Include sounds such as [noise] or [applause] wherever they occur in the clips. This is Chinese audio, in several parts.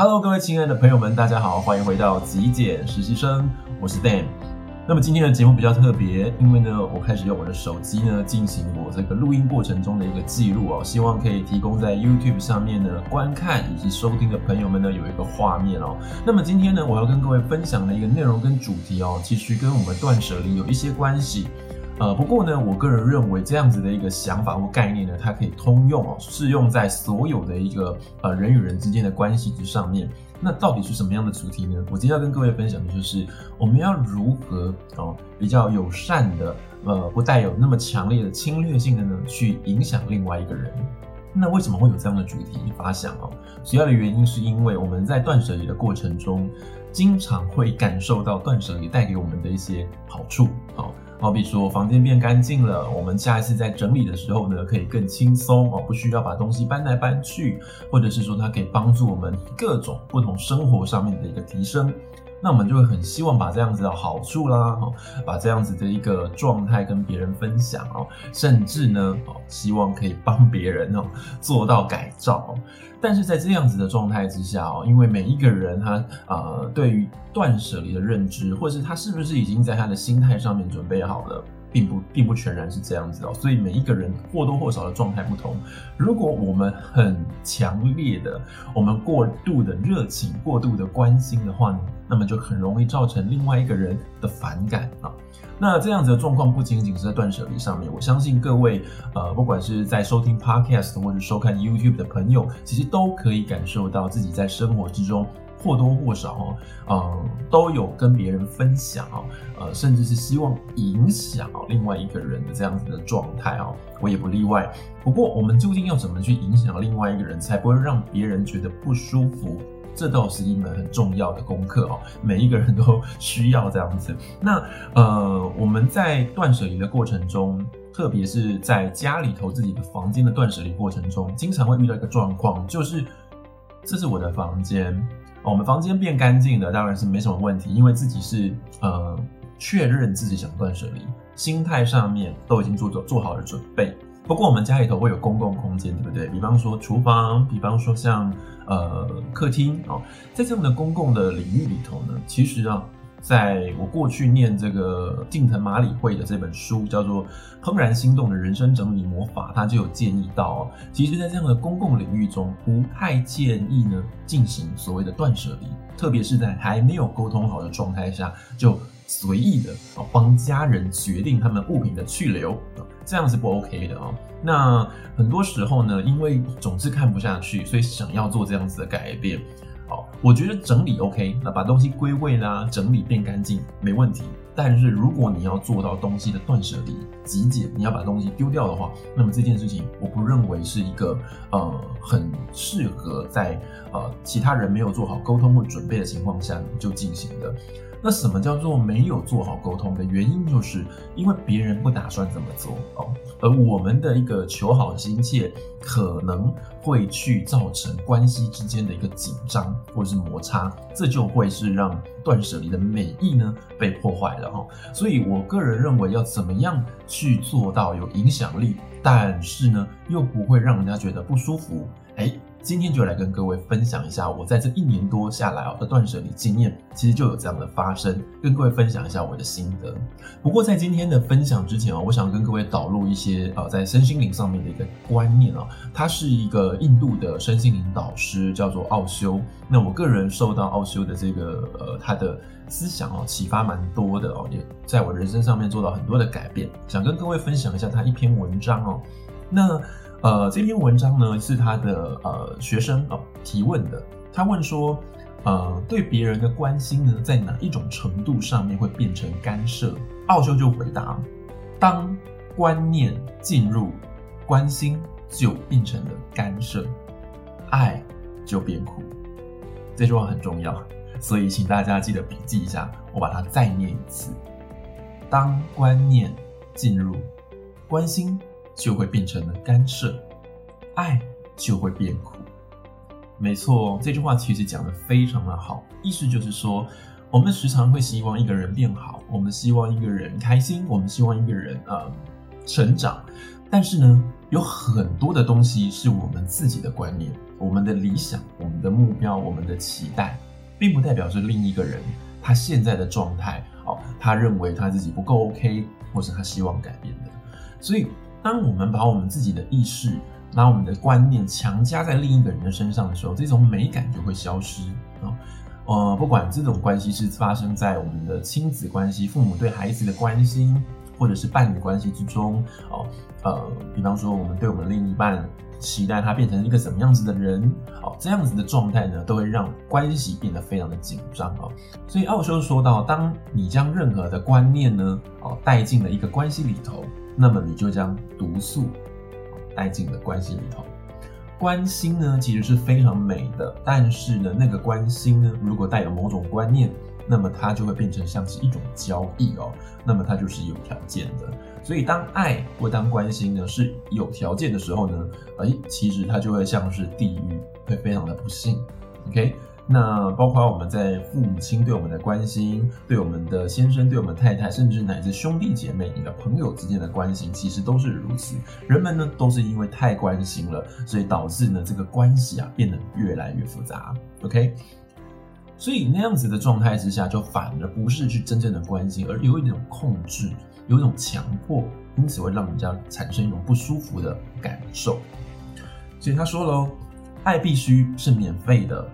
Hello，各位亲爱的朋友们，大家好，欢迎回到极简实习生，我是 Dan。那么今天的节目比较特别，因为呢，我开始用我的手机呢进行我这个录音过程中的一个记录哦，希望可以提供在 YouTube 上面呢观看以及收听的朋友们呢有一个画面哦。那么今天呢，我要跟各位分享的一个内容跟主题哦，其实跟我们断舍离有一些关系。呃，不过呢，我个人认为这样子的一个想法或概念呢，它可以通用哦，适用在所有的一个呃人与人之间的关系之上面。那到底是什么样的主题呢？我今天要跟各位分享的就是我们要如何哦比较友善的，呃，不带有那么强烈的侵略性的呢，去影响另外一个人。那为什么会有这样的主题发想哦？主要的原因是因为我们在断舍离的过程中，经常会感受到断舍离带给我们的一些好处，哦。好比说，房间变干净了，我们下一次在整理的时候呢，可以更轻松哦，不需要把东西搬来搬去，或者是说它可以帮助我们各种不同生活上面的一个提升。那我们就会很希望把这样子的好处啦，哈，把这样子的一个状态跟别人分享哦，甚至呢，哦，希望可以帮别人哦做到改造。但是在这样子的状态之下哦，因为每一个人他呃对于断舍离的认知，或者是他是不是已经在他的心态上面准备好了。并不并不全然是这样子哦，所以每一个人或多或少的状态不同。如果我们很强烈的，我们过度的热情、过度的关心的话呢，那么就很容易造成另外一个人的反感啊。那这样子的状况不仅仅是在断舍离上面，我相信各位呃，不管是在收听 Podcast 或者收看 YouTube 的朋友，其实都可以感受到自己在生活之中。或多或少哦，嗯，都有跟别人分享哦，呃，甚至是希望影响另外一个人的这样子的状态哦，我也不例外。不过，我们究竟要怎么去影响另外一个人，才不会让别人觉得不舒服？这倒是一门很重要的功课哦，每一个人都需要这样子。那呃，我们在断舍离的过程中，特别是在家里头自己的房间的断舍离过程中，经常会遇到一个状况，就是这是我的房间。我们房间变干净了，当然是没什么问题，因为自己是呃确认自己想断舍离，心态上面都已经做做做好了准备。不过我们家里头会有公共空间，对不对？比方说厨房，比方说像呃客厅哦，在这样的公共的领域里头呢，其实啊。在我过去念这个近藤麻里惠的这本书，叫做《怦然心动的人生整理魔法》，他就有建议到，其实，在这样的公共领域中，不太建议呢进行所谓的断舍离，特别是在还没有沟通好的状态下，就随意的啊帮家人决定他们物品的去留，这样是不 OK 的哦。那很多时候呢，因为总是看不下去，所以想要做这样子的改变。好，我觉得整理 OK，那把东西归位啦，整理变干净没问题。但是如果你要做到东西的断舍离、极简，你要把东西丢掉的话，那么这件事情我不认为是一个呃很适合在呃其他人没有做好沟通或准备的情况下就进行的。那什么叫做没有做好沟通的原因？就是因为别人不打算这么做哦，而我们的一个求好心切，可能会去造成关系之间的一个紧张或者是摩擦，这就会是让断舍离的美意呢被破坏了哈。所以我个人认为，要怎么样去做到有影响力，但是呢又不会让人家觉得不舒服，哎。今天就来跟各位分享一下我在这一年多下来啊的断舍离经验，其实就有这样的发生，跟各位分享一下我的心得。不过在今天的分享之前啊，我想跟各位导入一些呃在身心灵上面的一个观念啊，他是一个印度的身心灵导师，叫做奥修。那我个人受到奥修的这个呃他的思想哦启发蛮多的哦，也在我人生上面做到很多的改变，想跟各位分享一下他一篇文章哦。那呃，这篇文章呢是他的呃学生哦提问的。他问说，呃，对别人的关心呢，在哪一种程度上面会变成干涉？奥修就回答：当观念进入，关心就变成了干涉，爱就变苦。这句话很重要，所以请大家记得笔记一下。我把它再念一次：当观念进入，关心。就会变成了干涉，爱就会变苦。没错，这句话其实讲得非常的好，意思就是说，我们时常会希望一个人变好，我们希望一个人开心，我们希望一个人呃成长。但是呢，有很多的东西是我们自己的观念、我们的理想、我们的目标、我们的期待，并不代表是另一个人他现在的状态哦，他认为他自己不够 OK，或是他希望改变的。所以，当我们把我们自己的意识、把我们的观念强加在另一个人的身上的时候，这种美感就会消失啊。呃，不管这种关系是发生在我们的亲子关系、父母对孩子的关心。或者是伴侣关系之中，哦，呃，比方说我们对我们另一半期待他变成一个什么样子的人，哦，这样子的状态呢，都会让关系变得非常的紧张哦。所以奥修说到，当你将任何的观念呢，哦，带进了一个关系里头，那么你就将毒素带进了关系里头。关心呢，其实是非常美的，但是呢，那个关心呢，如果带有某种观念。那么它就会变成像是一种交易哦，那么它就是有条件的。所以当爱或当关心呢是有条件的时候呢，哎，其实它就会像是地狱，会非常的不幸。OK，那包括我们在父母亲对我们的关心，对我们的先生、对我们太太，甚至乃至兄弟姐妹、你的朋友之间的关心，其实都是如此。人们呢都是因为太关心了，所以导致呢这个关系啊变得越来越复杂。OK。所以那样子的状态之下，就反而不是去真正的关心，而有一种控制，有一种强迫，因此会让人家产生一种不舒服的感受。所以他说喽，爱必须是免费的。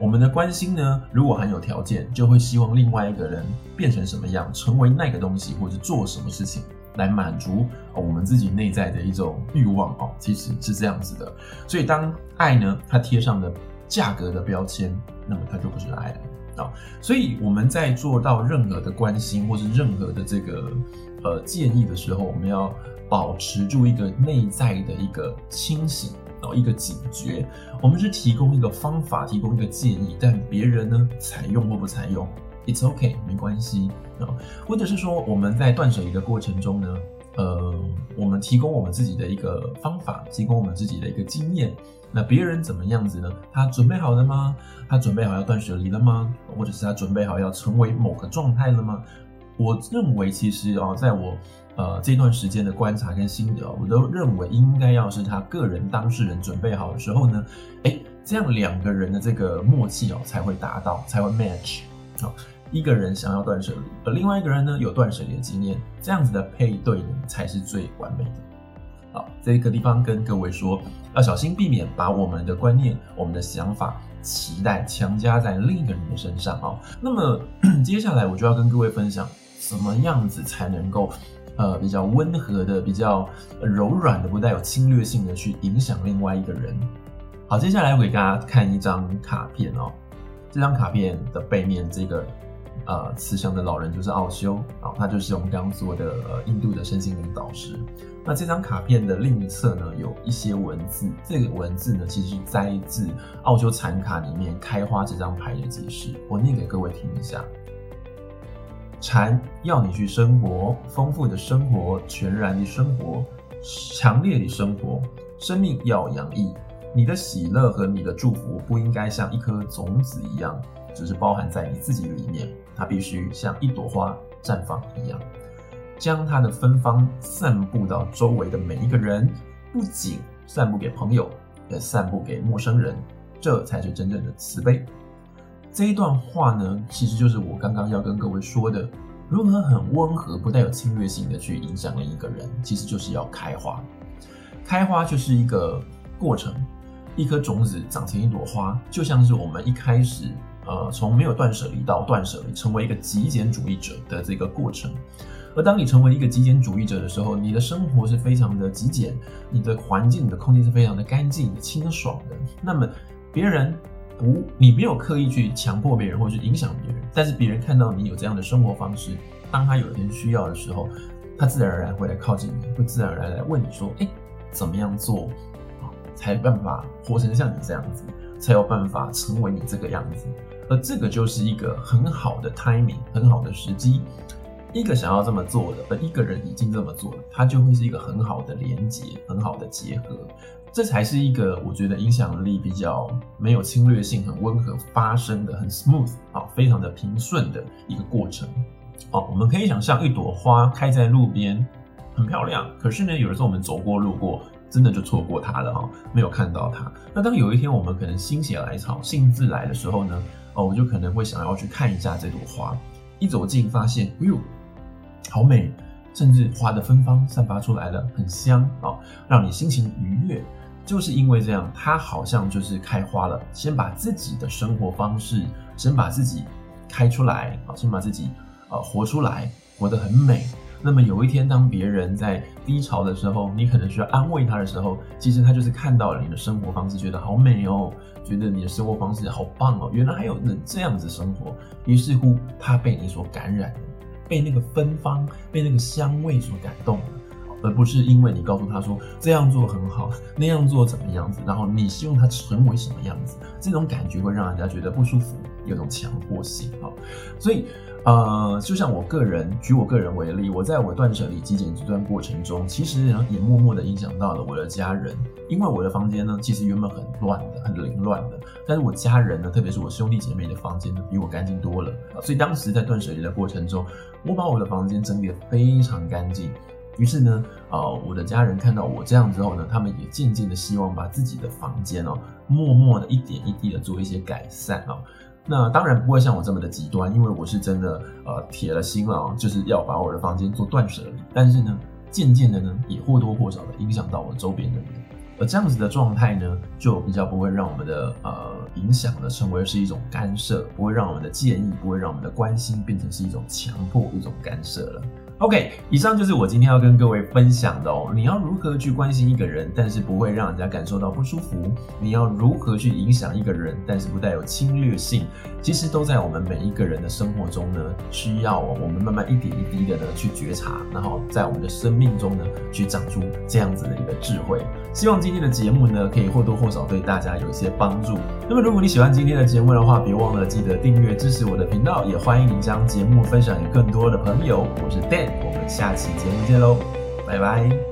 我们的关心呢，如果含有条件，就会希望另外一个人变成什么样，成为那个东西，或者做什么事情来满足我们自己内在的一种欲望哦。其实是这样子的。所以当爱呢，它贴上了价格的标签，那么它就不是爱了啊！所以我们在做到任何的关心或是任何的这个呃建议的时候，我们要保持住一个内在的一个清醒，然后一个警觉。我们是提供一个方法，提供一个建议，但别人呢采用或不采用，it's OK，没关系啊。或者是说我们在断舍离的过程中呢，呃，我们提供我们自己的一个方法，提供我们自己的一个经验。那别人怎么样子呢？他准备好了吗？他准备好要断舍离了吗？或者是他准备好要成为某个状态了吗？我认为，其实啊，在我呃这段时间的观察跟心得，我都认为应该要是他个人当事人准备好的时候呢，哎，这样两个人的这个默契哦才会达到，才会 match。一个人想要断舍离，而另外一个人呢有断舍离的经验，这样子的配对才是最完美的。好，这个地方跟各位说，要小心避免把我们的观念、我们的想法、期待强加在另一个人的身上啊。那么 [clears throat] 接下来我就要跟各位分享，怎么样子才能够呃比较温和的、比较柔软的、不带有侵略性的去影响另外一个人。好，接下来我给大家看一张卡片哦。这张卡片的背面这个呃慈祥的老人就是奥修啊，他就是我们刚刚说的呃印度的身心灵导师。那这张卡片的另一侧呢，有一些文字。这个文字呢，其实是摘自奥修禅卡里面开花这张牌的解释。我念给各位听一下：禅要你去生活，丰富的生活，全然的生活，强烈的生活。生命要洋溢，你的喜乐和你的祝福不应该像一颗种子一样，只是包含在你自己里面，它必须像一朵花绽放一样。将它的芬芳散布到周围的每一个人，不仅散布给朋友，也散布给陌生人，这才是真正的慈悲。这一段话呢，其实就是我刚刚要跟各位说的，如何很温和、不带有侵略性的去影响另一个人，其实就是要开花。开花就是一个过程，一颗种子长成一朵花，就像是我们一开始，呃，从没有断舍离到断舍离，成为一个极简主义者的这个过程。而当你成为一个极简主义者的时候，你的生活是非常的极简，你的环境、你的空间是非常的干净、清爽的。那么别人不，你没有刻意去强迫别人或是影响别人，但是别人看到你有这样的生活方式，当他有一天需要的时候，他自然而然会来靠近你，会自然而然来问你说：“哎，怎么样做啊，才办法活成像你这样子，才有办法成为你这个样子？”而这个就是一个很好的 timing，很好的时机。一个想要这么做的，而一个人已经这么做了，它就会是一个很好的连接，很好的结合，这才是一个我觉得影响力比较没有侵略性、很温和发生的、很 smooth 啊，非常的平顺的一个过程。哦，我们可以想象一朵花开在路边，很漂亮。可是呢，有的时候我们走过路过，真的就错过它了哈，没有看到它。那当有一天我们可能心血来潮、兴致来的时候呢，哦，我就可能会想要去看一下这朵花。一走近发现，哎呦，好美，甚至花的芬芳散发出来了，很香啊，让你心情愉悦。就是因为这样，它好像就是开花了。先把自己的生活方式，先把自己开出来啊，先把自己呃活出来，活得很美。那么有一天，当别人在低潮的时候，你可能需要安慰他的时候，其实他就是看到了你的生活方式，觉得好美哦，觉得你的生活方式好棒哦，原来还有人这样子生活。于是乎，他被你所感染，被那个芬芳，被那个香味所感动。而不是因为你告诉他说这样做很好，那样做怎么样子，然后你希望他成为什么样子，这种感觉会让人家觉得不舒服，有种强迫性啊。所以，呃，就像我个人，举我个人为例，我在我断舍离极简这段过程中，其实也默默的影响到了我的家人，因为我的房间呢，其实原本很乱的，很凌乱的，但是我家人呢，特别是我兄弟姐妹的房间呢，比我干净多了。所以当时在断舍离的过程中，我把我的房间整理得非常干净。于是呢，呃，我的家人看到我这样之后呢，他们也渐渐的希望把自己的房间哦，默默的一点一滴的做一些改善哦。那当然不会像我这么的极端，因为我是真的呃铁了心了啊，就是要把我的房间做断舍离。但是呢，渐渐的呢，也或多或少的影响到我周边的人。而这样子的状态呢，就比较不会让我们的呃影响呢成为是一种干涉，不会让我们的建议，不会让我们的关心变成是一种强迫，一种干涉了。OK，以上就是我今天要跟各位分享的哦。你要如何去关心一个人，但是不会让人家感受到不舒服？你要如何去影响一个人，但是不带有侵略性？其实都在我们每一个人的生活中呢，需要我们慢慢一点一滴的呢去觉察，然后在我们的生命中呢去长出这样子的一个智慧。希望今天的节目呢可以或多或少对大家有一些帮助。那么如果你喜欢今天的节目的话，别忘了记得订阅支持我的频道，也欢迎你将节目分享给更多的朋友。我是 Dan。我们下期节目见喽，拜拜。